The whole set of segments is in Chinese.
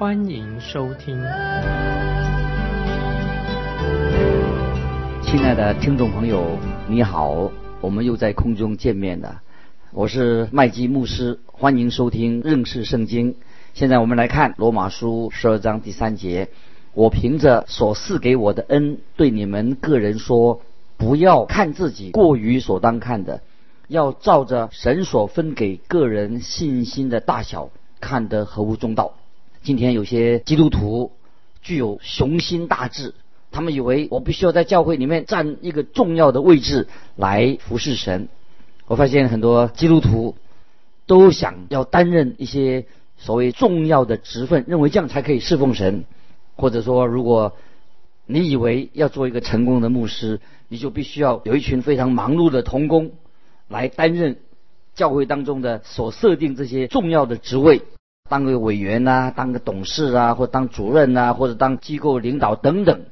欢迎收听。亲爱的听众朋友，你好，我们又在空中见面了。我是麦基牧师，欢迎收听认识圣经。现在我们来看罗马书十二章第三节：我凭着所赐给我的恩，对你们个人说，不要看自己过于所当看的，要照着神所分给个人信心的大小，看得合乎中道。今天有些基督徒具有雄心大志，他们以为我必须要在教会里面占一个重要的位置来服侍神。我发现很多基督徒都想要担任一些所谓重要的职分，认为这样才可以侍奉神。或者说，如果你以为要做一个成功的牧师，你就必须要有一群非常忙碌的童工来担任教会当中的所设定这些重要的职位，当个委员呐，当个董事啊，或当主任呐，或者当机构领导等等。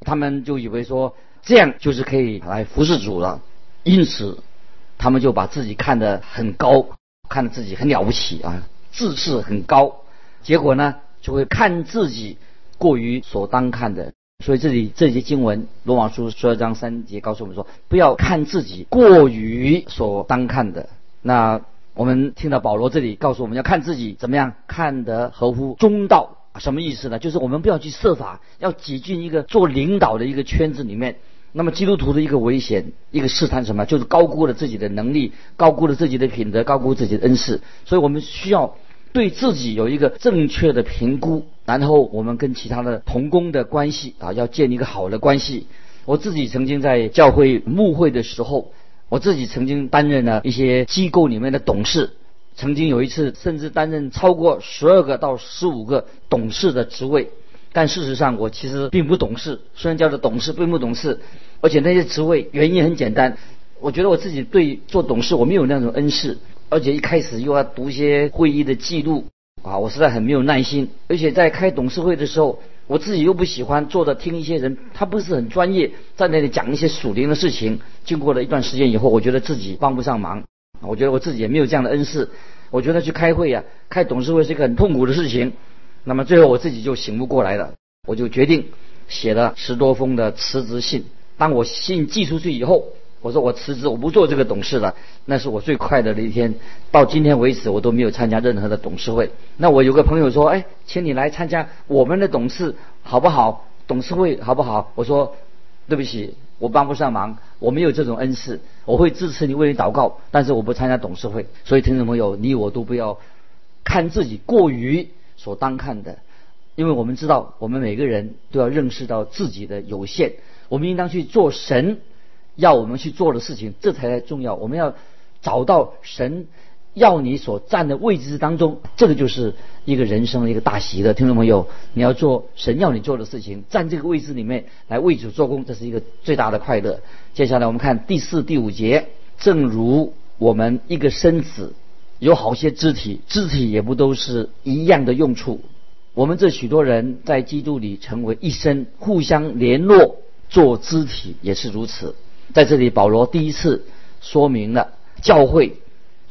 他们就以为说这样就是可以来服侍主了，因此。他们就把自己看得很高，看得自己很了不起啊，自视很高。结果呢，就会看自己过于所当看的。所以这里这节经文《罗马书》十二章三节告诉我们说，不要看自己过于所当看的。那我们听到保罗这里告诉我们要看自己怎么样看得合乎中道，什么意思呢？就是我们不要去设法要挤进一个做领导的一个圈子里面。那么基督徒的一个危险，一个试探什么？就是高估了自己的能力，高估了自己的品德，高估自己的恩赐。所以我们需要对自己有一个正确的评估，然后我们跟其他的同工的关系啊，要建立一个好的关系。我自己曾经在教会牧会的时候，我自己曾经担任了一些机构里面的董事，曾经有一次甚至担任超过十二个到十五个董事的职位。但事实上，我其实并不懂事。虽然叫做董事，并不懂事，而且那些职位原因很简单。我觉得我自己对做董事我没有那种恩赐，而且一开始又要读一些会议的记录啊，我实在很没有耐心。而且在开董事会的时候，我自己又不喜欢坐着听一些人，他不是很专业，在那里讲一些属灵的事情。经过了一段时间以后，我觉得自己帮不上忙。我觉得我自己也没有这样的恩赐。我觉得去开会呀，开董事会是一个很痛苦的事情。那么最后我自己就醒不过来了，我就决定写了十多封的辞职信。当我信寄出去以后，我说我辞职，我不做这个董事了。那是我最快乐的一天。到今天为止，我都没有参加任何的董事会。那我有个朋友说：“哎，请你来参加我们的董事好不好？董事会好不好？”我说：“对不起，我帮不上忙，我没有这种恩赐。我会支持你，为你祷告，但是我不参加董事会。所以听众朋友，你我都不要看自己过于。”所当看的，因为我们知道，我们每个人都要认识到自己的有限，我们应当去做神要我们去做的事情，这才重要。我们要找到神要你所站的位置当中，这个就是一个人生的一个大喜的听众朋友，你要做神要你做的事情，站这个位置里面来为主做工，这是一个最大的快乐。接下来我们看第四、第五节，正如我们一个身子。有好些肢体，肢体也不都是一样的用处。我们这许多人在基督里成为一生，互相联络做肢体也是如此。在这里，保罗第一次说明了教会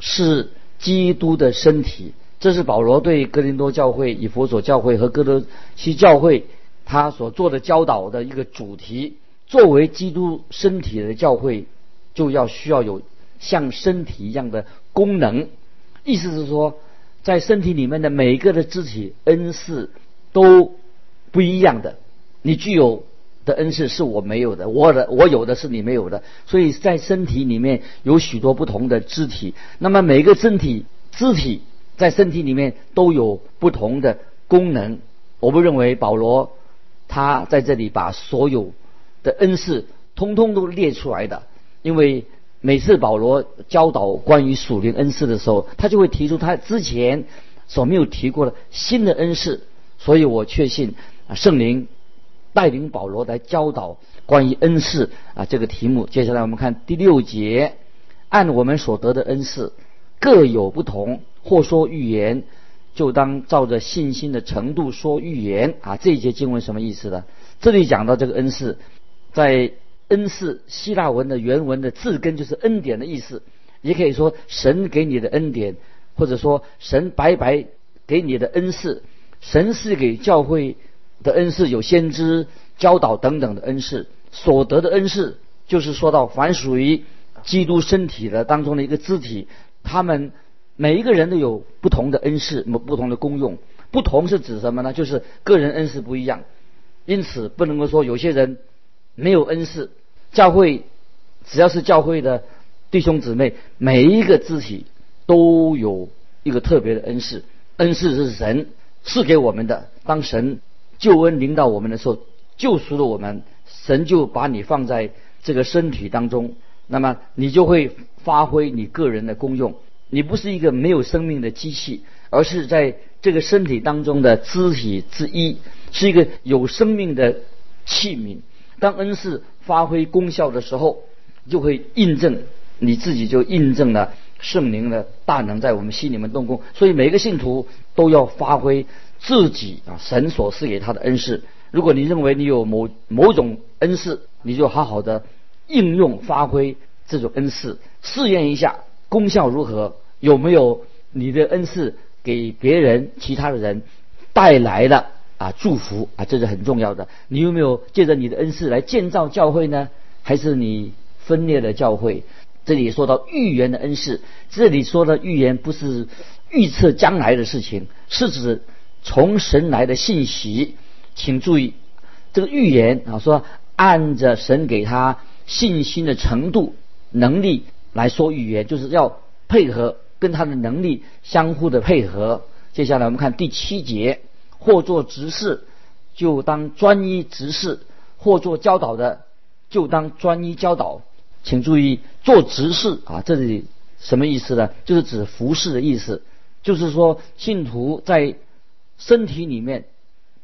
是基督的身体。这是保罗对哥林多教会、以佛所教会和哥德西教会他所做的教导的一个主题。作为基督身体的教会，就要需要有像身体一样的功能。意思是说，在身体里面的每一个的肢体恩赐都不一样的。你具有的恩赐是我没有的，我的我有的是你没有的。所以在身体里面有许多不同的肢体。那么每个身体肢体在身体里面都有不同的功能。我不认为保罗他在这里把所有的恩赐通通都列出来的，因为。每次保罗教导关于属灵恩赐的时候，他就会提出他之前所没有提过的新的恩赐。所以我确信，圣灵带领保罗来教导关于恩赐啊这个题目。接下来我们看第六节，按我们所得的恩赐各有不同，或说预言，就当照着信心的程度说预言啊。这一节经文什么意思呢？这里讲到这个恩赐，在恩赐希腊文的原文的字根就是恩典的意思，也可以说神给你的恩典，或者说神白白给你的恩赐，神是给教会的恩赐，有先知教导等等的恩赐，所得的恩赐就是说到凡属于基督身体的当中的一个肢体，他们每一个人都有不同的恩赐，不同的功用，不同是指什么呢？就是个人恩赐不一样，因此不能够说有些人没有恩赐。教会只要是教会的弟兄姊妹，每一个肢体都有一个特别的恩赐。恩赐是神赐给我们的。当神救恩临到我们的时候，救赎了我们，神就把你放在这个身体当中，那么你就会发挥你个人的功用。你不是一个没有生命的机器，而是在这个身体当中的肢体之一，是一个有生命的器皿。当恩赐发挥功效的时候，就会印证你自己，就印证了圣灵的大能在我们心里面动工。所以每个信徒都要发挥自己啊神所赐给他的恩赐。如果你认为你有某某种恩赐，你就好好的应用发挥这种恩赐，试验一下功效如何，有没有你的恩赐给别人、其他的人带来了。啊，祝福啊，这是很重要的。你有没有借着你的恩赐来建造教会呢？还是你分裂了教会？这里说到预言的恩赐，这里说的预言不是预测将来的事情，是指从神来的信息。请注意，这个预言啊，说按着神给他信心的程度、能力来说预言，就是要配合跟他的能力相互的配合。接下来我们看第七节。或做执事，就当专一执事；或做教导的，就当专一教导。请注意，做执事啊，这里什么意思呢？就是指服侍的意思。就是说，信徒在身体里面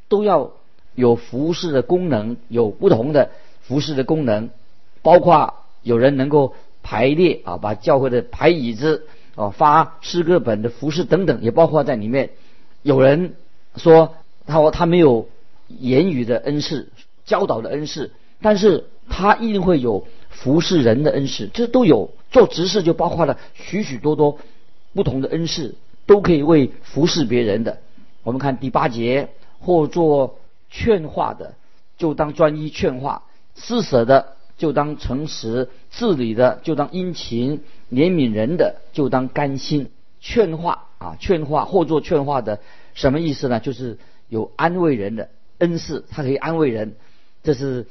都要有服侍的功能，有不同的服侍的功能，包括有人能够排列啊，把教会的排椅子啊，发诗歌本的服饰等等，也包括在里面。有人。说他说他没有言语的恩赐，教导的恩赐，但是他一定会有服侍人的恩赐，这都有。做执事就包括了许许多多不同的恩赐，都可以为服侍别人的。我们看第八节，或做劝化的，就当专一劝化；施舍的，就当诚实；治理的，就当殷勤；怜悯人的，就当甘心。劝化啊，劝化或做劝化的。什么意思呢？就是有安慰人的恩赐，他可以安慰人，这是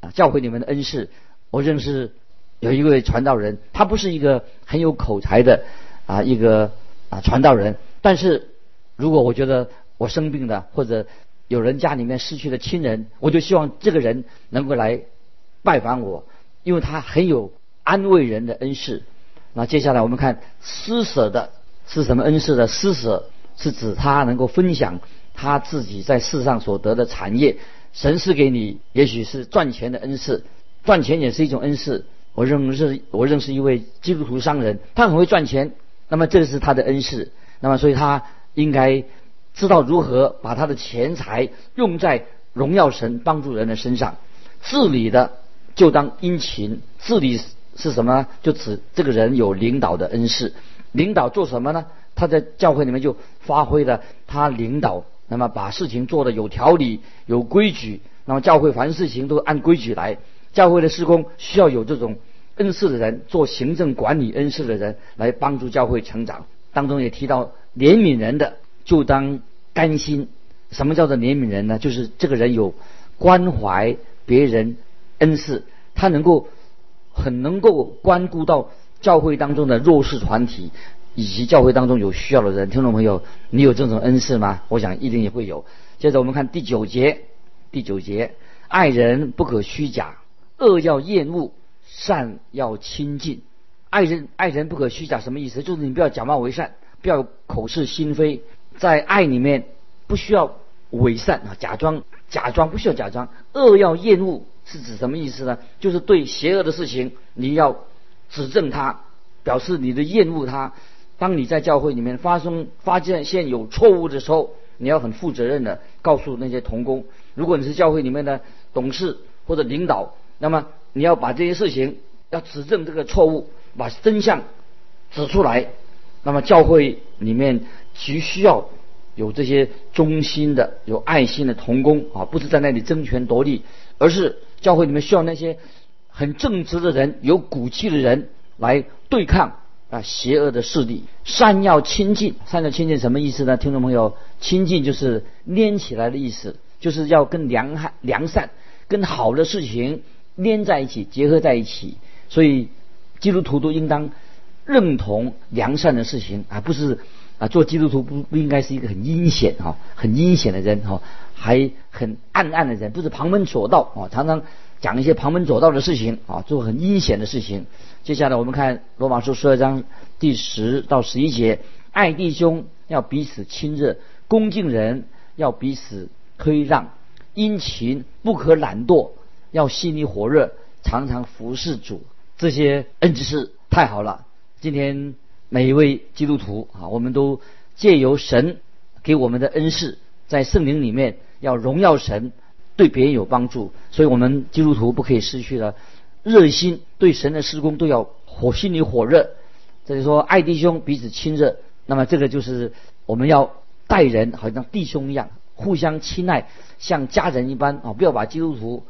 啊教会里面的恩赐。我认识有一位传道人，他不是一个很有口才的啊一个啊传道人，但是如果我觉得我生病了，或者有人家里面失去了亲人，我就希望这个人能够来拜访我，因为他很有安慰人的恩赐。那接下来我们看施舍的是什么恩赐的施舍？是指他能够分享他自己在世上所得的产业，神是给你，也许是赚钱的恩赐，赚钱也是一种恩赐。我认识我认识一位基督徒商人，他很会赚钱，那么这是他的恩赐，那么所以他应该知道如何把他的钱财用在荣耀神、帮助人的身上。治理的就当殷勤，治理是什么？就指这个人有领导的恩赐，领导做什么呢？他在教会里面就发挥了他领导，那么把事情做得有条理、有规矩。那么教会凡事情都按规矩来。教会的施工需要有这种恩赐的人，做行政管理恩赐的人来帮助教会成长。当中也提到怜悯人的，就当甘心。什么叫做怜悯人呢？就是这个人有关怀别人恩赐，他能够很能够关顾到教会当中的弱势团体。以及教会当中有需要的人，听众朋友，你有这种恩赐吗？我想一定也会有。接着我们看第九节，第九节，爱人不可虚假，恶要厌恶，善要亲近。爱人爱人不可虚假，什么意思？就是你不要假冒为善，不要口是心非，在爱里面不需要伪善啊，假装假装不需要假装，恶要厌恶是指什么意思呢？就是对邪恶的事情你要指正它，表示你的厌恶它。当你在教会里面发生发现现有错误的时候，你要很负责任的告诉那些童工。如果你是教会里面的董事或者领导，那么你要把这些事情要指正这个错误，把真相指出来。那么教会里面急需要有这些忠心的、有爱心的童工啊，不是在那里争权夺利，而是教会里面需要那些很正直的人、有骨气的人来对抗。啊，邪恶的势力，善要亲近，善要亲近什么意思呢？听众朋友，亲近就是粘起来的意思，就是要跟良善、良善、跟好的事情连在一起，结合在一起。所以基督徒都应当认同良善的事情啊，不是啊，做基督徒不不应该是一个很阴险哈、很阴险的人哈，还很暗暗的人，不是旁门左道啊，常常。讲一些旁门左道的事情啊，做很阴险的事情。接下来我们看罗马书十二章第十到十一节：爱弟兄要彼此亲热，恭敬人要彼此推让，殷勤不可懒惰，要心里火热，常常服侍主。这些恩知识太好了。今天每一位基督徒啊，我们都借由神给我们的恩赐，在圣灵里面要荣耀神。对别人有帮助，所以我们基督徒不可以失去了热心，对神的施工都要火心里火热。这就说爱弟兄彼此亲热，那么这个就是我们要待人好像弟兄一样，互相亲爱，像家人一般啊！不要把基督徒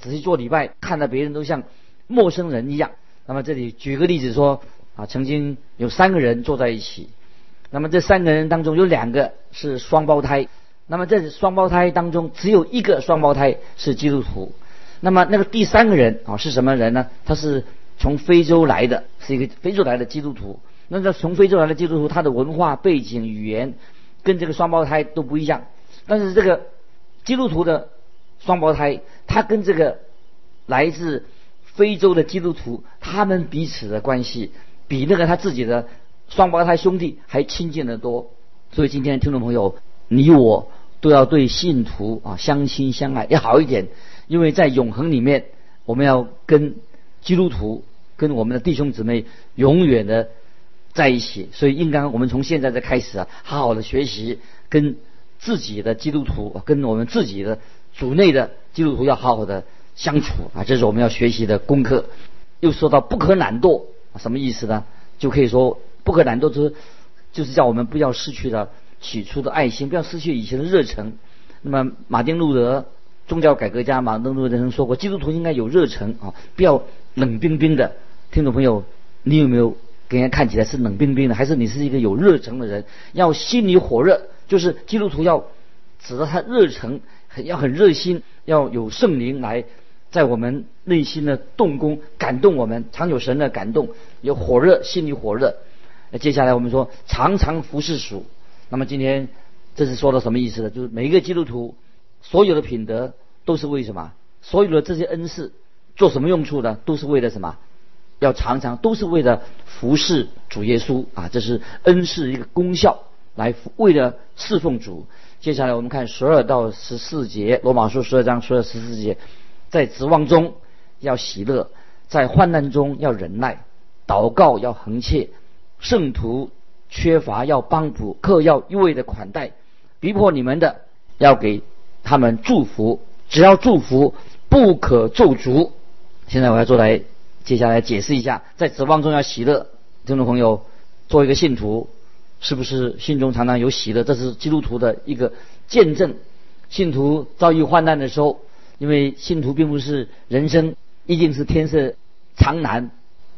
仔细做礼拜，看到别人都像陌生人一样。那么这里举个例子说啊，曾经有三个人坐在一起，那么这三个人当中有两个是双胞胎。那么这双胞胎当中，只有一个双胞胎是基督徒。那么那个第三个人啊是什么人呢？他是从非洲来的，是一个非洲来的基督徒。那这从非洲来的基督徒，他的文化背景、语言跟这个双胞胎都不一样。但是这个基督徒的双胞胎，他跟这个来自非洲的基督徒，他们彼此的关系比那个他自己的双胞胎兄弟还亲近得多。所以今天听众朋友。你我都要对信徒啊相亲相爱要好一点，因为在永恒里面，我们要跟基督徒、跟我们的弟兄姊妹永远的在一起。所以，应该我们从现在的开始啊，好好的学习跟自己的基督徒、跟我们自己的主内的基督徒要好好的相处啊，这是我们要学习的功课。又说到不可懒惰，什么意思呢？就可以说不可懒惰，就是就是叫我们不要失去了。起初的爱心，不要失去以前的热忱。那么，马丁路德宗教改革家马丁路德曾说过，基督徒应该有热忱啊，不要冷冰冰的。听众朋友，你有没有给人看起来是冷冰冰的，还是你是一个有热忱的人？要心里火热，就是基督徒要指着他热忱，要很热心，要有圣灵来在我们内心的动工，感动我们，常有神的感动，有火热，心里火热。那接下来我们说，常常服侍主。那么今天这是说的什么意思呢？就是每一个基督徒所有的品德都是为什么？所有的这些恩赐做什么用处呢？都是为了什么？要常常都是为了服侍主耶稣啊！这是恩赐一个功效，来为了侍奉主。接下来我们看十二到十四节，罗马书十二章十二十四节，在指望中要喜乐，在患难中要忍耐，祷告要恒切，圣徒。缺乏要帮补，客要一味的款待，逼迫你们的要给他们祝福，只要祝福，不可咒诅。现在我要做来，接下来解释一下，在指望中要喜乐。听众朋友，做一个信徒，是不是心中常常有喜乐？这是基督徒的一个见证。信徒遭遇患难的时候，因为信徒并不是人生一定是天色常蓝，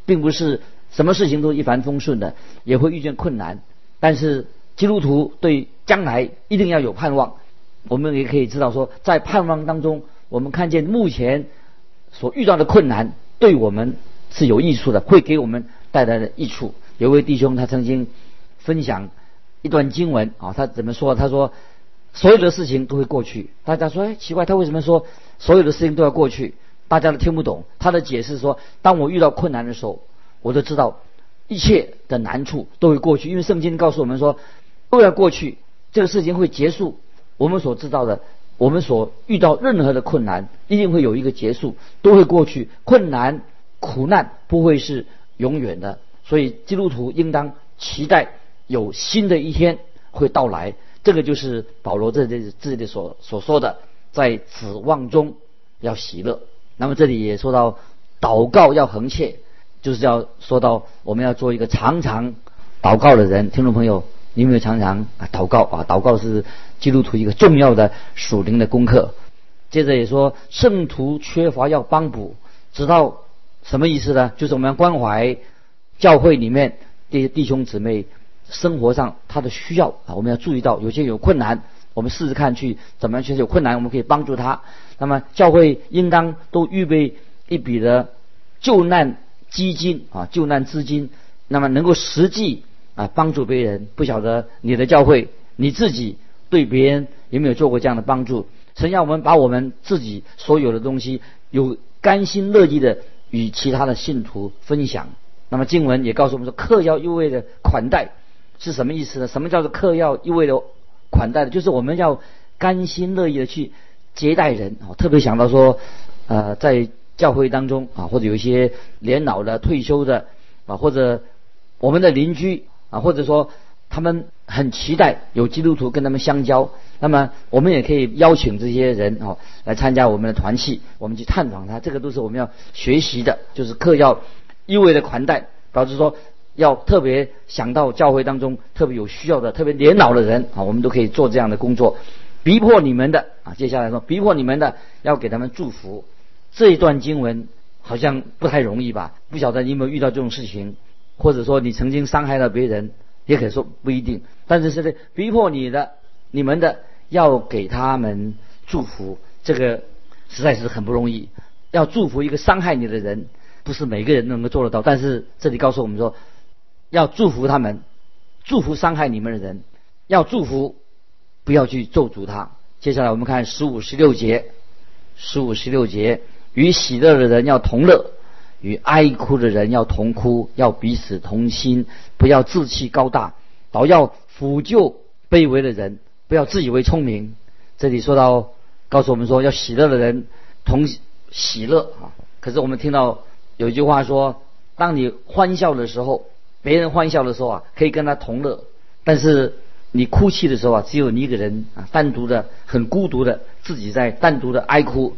并不是。什么事情都一帆风顺的，也会遇见困难。但是基督徒对将来一定要有盼望。我们也可以知道说，在盼望当中，我们看见目前所遇到的困难对我们是有益处的，会给我们带来的益处。有位弟兄他曾经分享一段经文啊，他怎么说？他说所有的事情都会过去。大家说，哎，奇怪，他为什么说所有的事情都要过去？大家都听不懂。他的解释说，当我遇到困难的时候。我都知道，一切的难处都会过去，因为圣经告诉我们说，都要过去，这个事情会结束。我们所知道的，我们所遇到任何的困难，一定会有一个结束，都会过去。困难、苦难不会是永远的，所以基督徒应当期待有新的一天会到来。这个就是保罗这这这里所所说的，在指望中要喜乐。那么这里也说到祷告要恒切，就是要说到我们要做一个常常祷告的人。听众朋友，你有没有常常啊祷告啊？祷告是基督徒一个重要的属灵的功课。接着也说圣徒缺乏要帮补，知道什么意思呢？就是我们要关怀教会里面这些弟兄姊妹。生活上他的需要啊，我们要注意到有些有困难，我们试试看去怎么样去有困难，我们可以帮助他。那么教会应当都预备一笔的救难基金啊，救难资金，那么能够实际啊帮助别人。不晓得你的教会你自己对别人有没有做过这样的帮助？神要我们把我们自己所有的东西有甘心乐意的与其他的信徒分享。那么经文也告诉我们说，客要优惠的款待。是什么意思呢？什么叫做客要一味的款待的？就是我们要甘心乐意的去接待人啊！特别想到说，呃，在教会当中啊，或者有一些年老的、退休的啊，或者我们的邻居啊，或者说他们很期待有基督徒跟他们相交，那么我们也可以邀请这些人哦来参加我们的团契，我们去探访他。这个都是我们要学习的，就是客要一味的款待，导致说。要特别想到教会当中特别有需要的、特别年老的人啊，我们都可以做这样的工作。逼迫你们的啊，接下来说逼迫你们的要给他们祝福。这一段经文好像不太容易吧？不晓得你有没有遇到这种事情，或者说你曾经伤害了别人，也可以说不一定。但是是的，逼迫你的、你们的要给他们祝福，这个实在是很不容易。要祝福一个伤害你的人，不是每个人能够做得到。但是这里告诉我们说。要祝福他们，祝福伤害你们的人，要祝福，不要去咒诅他。接下来我们看十五、十六节，十五、十六节，与喜乐的人要同乐，与哀哭的人要同哭，要彼此同心，不要自欺高大，倒要抚救卑微的人，不要自以为聪明。这里说到，告诉我们说，要喜乐的人同喜乐啊。可是我们听到有一句话说，当你欢笑的时候。别人欢笑的时候啊，可以跟他同乐；但是你哭泣的时候啊，只有你一个人啊，单独的、很孤独的，自己在单独的哀哭。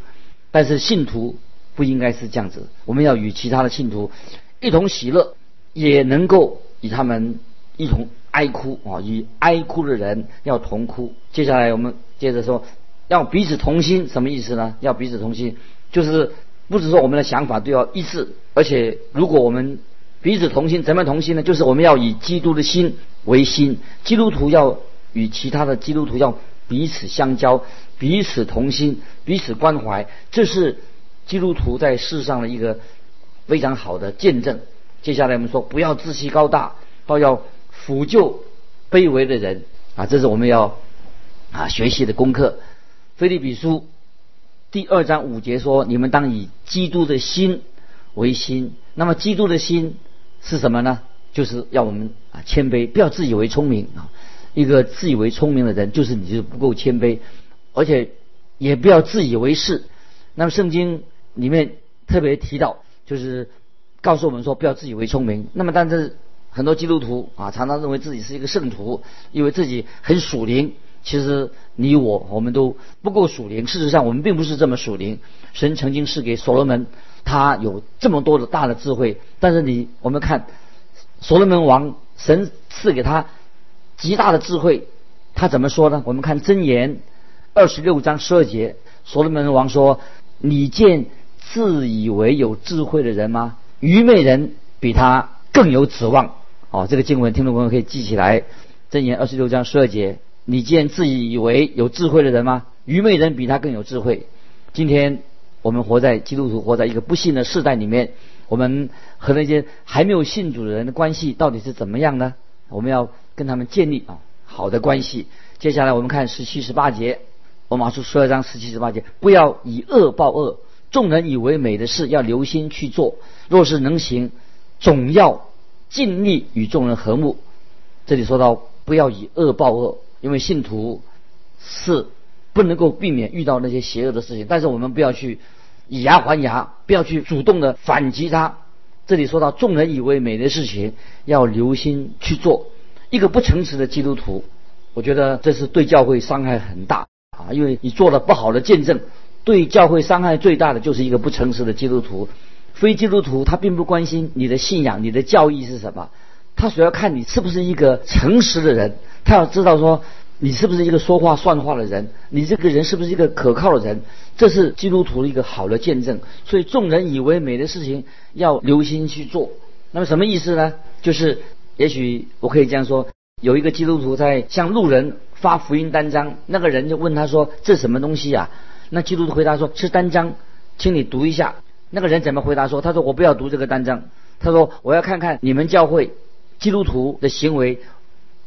但是信徒不应该是这样子，我们要与其他的信徒一同喜乐，也能够与他们一同哀哭啊，与哀哭的人要同哭。接下来我们接着说，要彼此同心，什么意思呢？要彼此同心，就是不是说我们的想法都要一致，而且如果我们彼此同心，怎么同心呢？就是我们要以基督的心为心，基督徒要与其他的基督徒要彼此相交，彼此同心，彼此关怀，这是基督徒在世上的一个非常好的见证。接下来我们说，不要自欺高大，都要抚救卑微的人啊！这是我们要啊学习的功课。菲利比书第二章五节说：“你们当以基督的心为心。”那么，基督的心。是什么呢？就是要我们啊谦卑，不要自以为聪明啊。一个自以为聪明的人，就是你就不够谦卑，而且也不要自以为是。那么圣经里面特别提到，就是告诉我们说不要自以为聪明。那么但是很多基督徒啊，常常认为自己是一个圣徒，以为自己很属灵。其实你我我们都不够属灵。事实上我们并不是这么属灵。神曾经是给所罗门。他有这么多的大的智慧，但是你我们看所罗门王，神赐给他极大的智慧，他怎么说呢？我们看箴言二十六章十二节，所罗门王说：“你见自以为有智慧的人吗？愚昧人比他更有指望。”哦，这个经文听众朋友可以记起来。箴言二十六章十二节，你见自以为有智慧的人吗？愚昧人比他更有智慧。今天。我们活在基督徒活在一个不幸的世代里面，我们和那些还没有信主的人的关系到底是怎么样呢？我们要跟他们建立啊好的关系。接下来我们看十七十八节，我马出十二章十七十八节，不要以恶报恶，众人以为美的事要留心去做，若是能行，总要尽力与众人和睦。这里说到不要以恶报恶，因为信徒是不能够避免遇到那些邪恶的事情，但是我们不要去以牙还牙，不要去主动的反击他。这里说到众人以为美的事情，要留心去做。一个不诚实的基督徒，我觉得这是对教会伤害很大啊，因为你做了不好的见证，对教会伤害最大的就是一个不诚实的基督徒。非基督徒他并不关心你的信仰、你的教义是什么，他主要看你是不是一个诚实的人，他要知道说你是不是一个说话算话的人，你这个人是不是一个可靠的人，这是基督徒的一个好的见证。所以众人以为美的事情要留心去做。那么什么意思呢？就是也许我可以这样说：有一个基督徒在向路人发福音单张，那个人就问他说：“这什么东西呀？”那基督徒回答说：“是单张，请你读一下。”那个人怎么回答说？他说我不要读这个单张，他说我要看看你们教会基督徒的行为，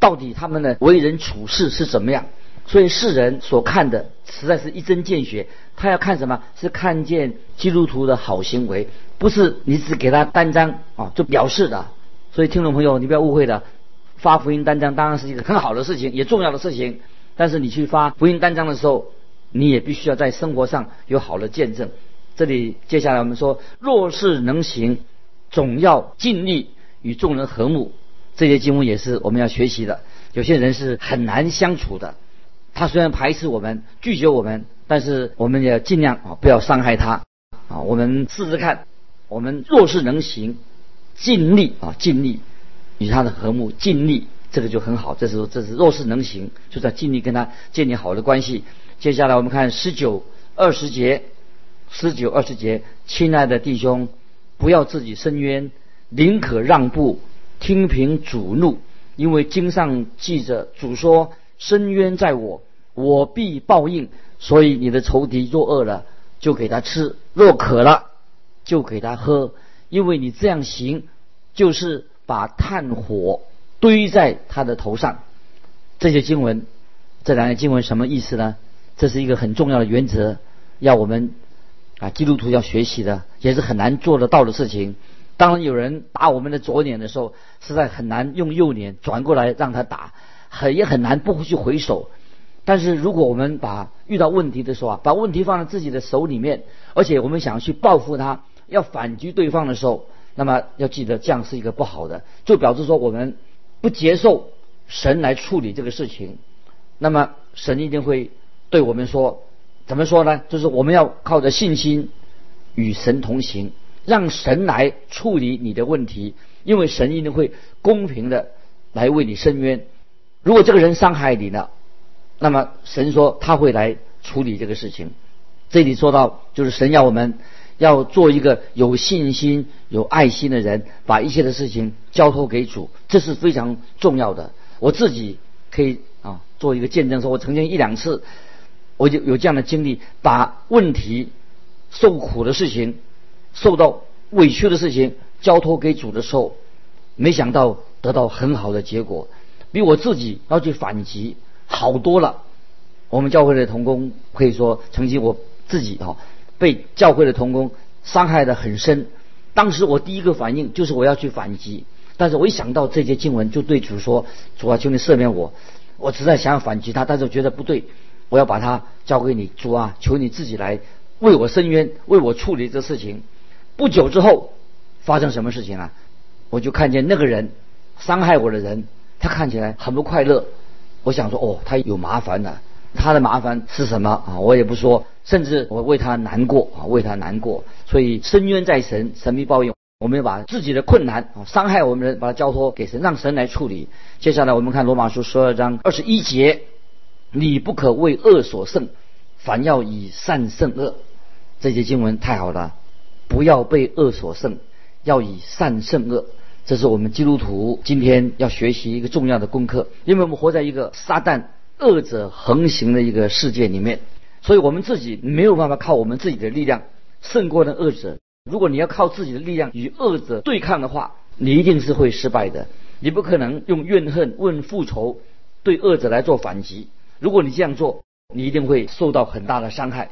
到底他们的为人处事是怎么样。所以世人所看的实在是一针见血。他要看什么？是看见基督徒的好行为，不是你只给他单张啊就表示的。所以听众朋友，你不要误会了，发福音单张当然是一个很好的事情，也重要的事情。但是你去发福音单张的时候，你也必须要在生活上有好的见证。这里接下来我们说，若是能行，总要尽力与众人和睦。这些经文也是我们要学习的。有些人是很难相处的，他虽然排斥我们、拒绝我们，但是我们也尽量啊不要伤害他啊。我们试试看，我们若是能行，尽力啊尽力与他的和睦，尽力这个就很好。这时候这是若是能行，就在尽力跟他建立好的关系。接下来我们看十九、二十节。十九二十节，亲爱的弟兄，不要自己伸冤，宁可让步，听凭主怒，因为经上记着主说：“伸冤在我，我必报应。”所以你的仇敌若饿了，就给他吃；若渴了，就给他喝。因为你这样行，就是把炭火堆在他的头上。这些经文，这两节经文什么意思呢？这是一个很重要的原则，要我们。啊，基督徒要学习的也是很难做得到的事情。当有人打我们的左脸的时候，实在很难用右脸转过来让他打，很也很难不去回手。但是如果我们把遇到问题的时候啊，把问题放在自己的手里面，而且我们想要去报复他，要反击对方的时候，那么要记得这样是一个不好的，就表示说我们不接受神来处理这个事情，那么神一定会对我们说。怎么说呢？就是我们要靠着信心与神同行，让神来处理你的问题，因为神一定会公平的来为你伸冤。如果这个人伤害你了，那么神说他会来处理这个事情。这里说到，就是神要我们要做一个有信心、有爱心的人，把一切的事情交托给主，这是非常重要的。我自己可以啊做一个见证，说我曾经一两次。我就有这样的经历，把问题、受苦的事情、受到委屈的事情交托给主的时候，没想到得到很好的结果，比我自己要去反击好多了。我们教会的童工可以说，曾经我自己啊被教会的童工伤害的很深。当时我第一个反应就是我要去反击，但是我一想到这些经文，就对主说：“主啊，求你赦免我。”我实在想要反击他，但是我觉得不对。我要把它交给你，主啊，求你自己来为我伸冤，为我处理这事情。不久之后，发生什么事情啊？我就看见那个人伤害我的人，他看起来很不快乐。我想说，哦，他有麻烦了。他的麻烦是什么啊？我也不说，甚至我为他难过啊，为他难过。所以深冤在神，神必报应。我们要把自己的困难啊，伤害我们的人，把它交托给神，让神来处理。接下来我们看罗马书十二章二十一节。你不可为恶所胜，凡要以善胜恶。这些经文太好了，不要被恶所胜，要以善胜恶。这是我们基督徒今天要学习一个重要的功课，因为我们活在一个撒旦恶者横行的一个世界里面，所以我们自己没有办法靠我们自己的力量胜过那恶者。如果你要靠自己的力量与恶者对抗的话，你一定是会失败的。你不可能用怨恨问复仇对恶者来做反击。如果你这样做，你一定会受到很大的伤害。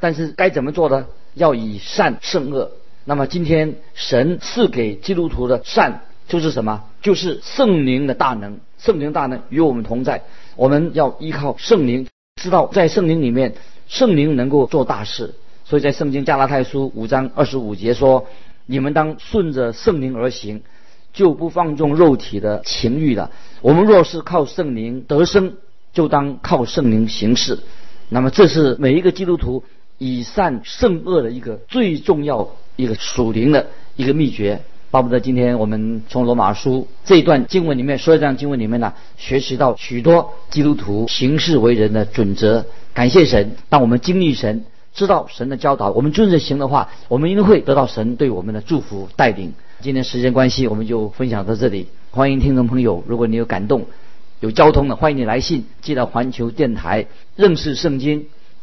但是该怎么做呢？要以善胜恶。那么今天神赐给基督徒的善就是什么？就是圣灵的大能。圣灵大能与我们同在，我们要依靠圣灵知道在圣灵里面，圣灵能够做大事。所以在圣经加拉太书五章二十五节说：“你们当顺着圣灵而行，就不放纵肉体的情欲了。我们若是靠圣灵得生，就当靠圣灵行事。那么这是每一个基督徒以善胜恶的一个最重要一个属灵的一个秘诀。”巴不得今天我们从罗马书这一段经文里面，说一段经文里面呢，学习到许多基督徒行事为人的准则。感谢神，当我们经历神。知道神的教导，我们遵着行的话，我们一定会得到神对我们的祝福带领。今天时间关系，我们就分享到这里。欢迎听众朋友，如果你有感动、有交通的，欢迎你来信寄到环球电台认识圣经